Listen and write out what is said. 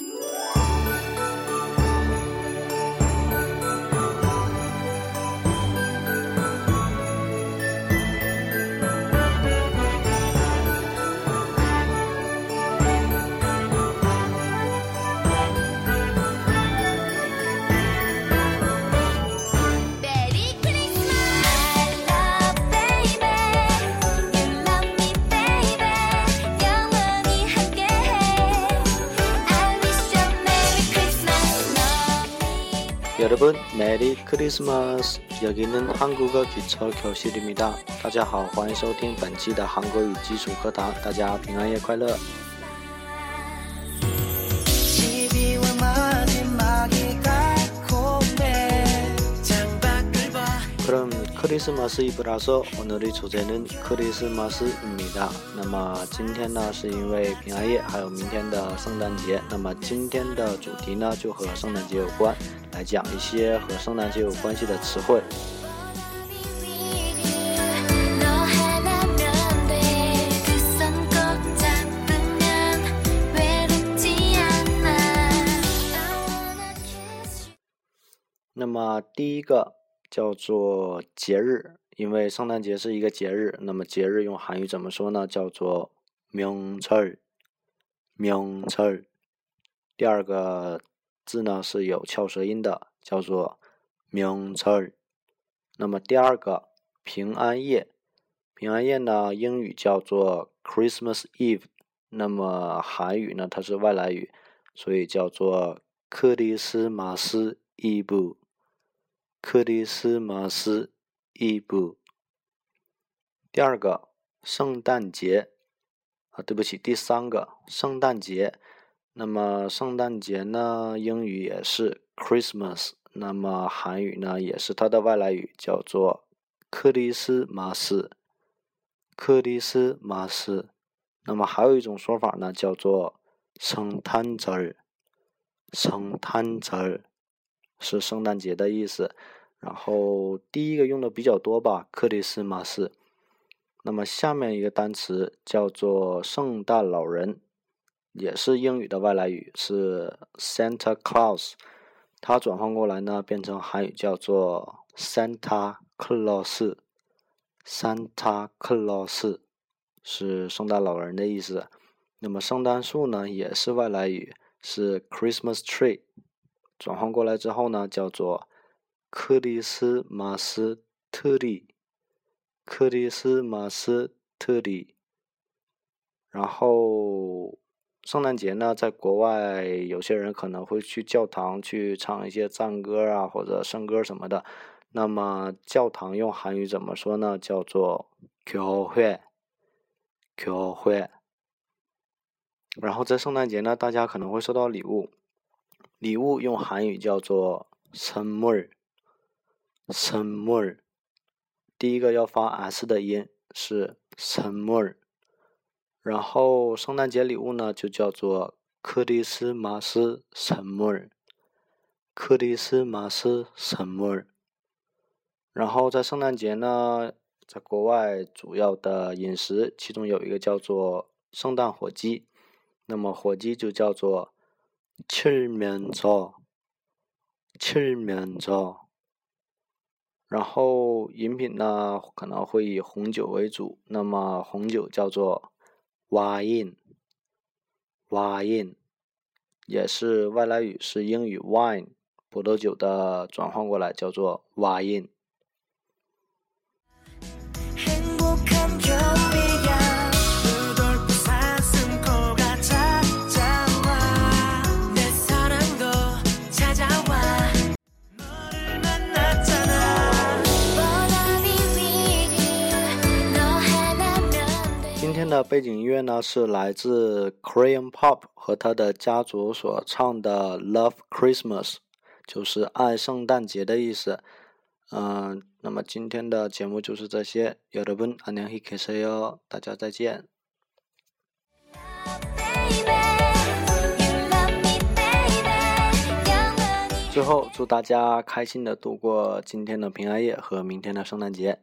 Yeah. 여러분 Merry Christmas! 여기는 한국어기초교실입니다大家好，欢迎收听本期的韩国语基础课堂。大家平安夜快乐！ 크리스마스이브라서오늘의주제는크리스마스입니다那么今天呢，是因为平安夜，还有明天的圣诞节。那么今天的主题呢，就和圣诞节有关，来讲一些和圣诞节有关系的词汇。那么第一个。 叫做节日，因为圣诞节是一个节日。那么节日用韩语怎么说呢？叫做명절 명절第二个字呢是有翘舌音的，叫做명 절。 那么第二个平安夜，平安夜呢英语叫做 Christmas Eve。那么韩语呢它是外来语，所以叫做克里斯马斯伊布。 克里斯马斯伊布。第二个，圣诞节啊，对不起，第三个，圣诞节。那么圣诞节呢，英语也是 Christmas，那么韩语呢也是它的外来语，叫做克里斯马斯。克里斯马斯。那么还有一种说法呢，叫做圣诞节。圣诞节。是圣诞节的意思，然后第一个用的比较多吧，克里斯马斯。那么下面一个单词叫做圣诞老人，也是英语的外来语，是 Santa Claus。它转换过来呢，变成韩语叫做 Santa Claus。Santa Claus 是圣诞老人的意思。那么圣诞树呢，也是外来语，是 Christmas tree。转换过来之后呢，叫做克里斯马斯特里，克里斯马斯特里。然后圣诞节呢，在国外有些人可能会去教堂去唱一些赞歌啊，或者圣歌什么的。那么教堂用韩语怎么说呢？叫做教会，教会。然后在圣诞节呢，大家可能会收到礼物。礼物用韩语叫做선물 선물第一个要发 s 的音是선물然后圣诞节礼物呢就叫做크리스마스선물크리스마스선물然后在圣诞节呢，在国外主要的饮食，其中有一个叫做圣诞火鸡，那么火鸡就叫做。 칠면 조， 칠면 조。 然后饮品呢，可能会以红酒为主。那么红酒叫做와인， 와인也是外来语，是英语 wine，葡萄酒的转换过来叫做와 的背景音乐呢是来自 Korean Pop 和他的家族所唱的 Love Christmas，就是爱圣诞节的意思。嗯，那么今天的节目就是这些。여러분안녕히계세 요， 大家再见。最后祝大家开心的度过今天的平安夜和明天的圣诞节。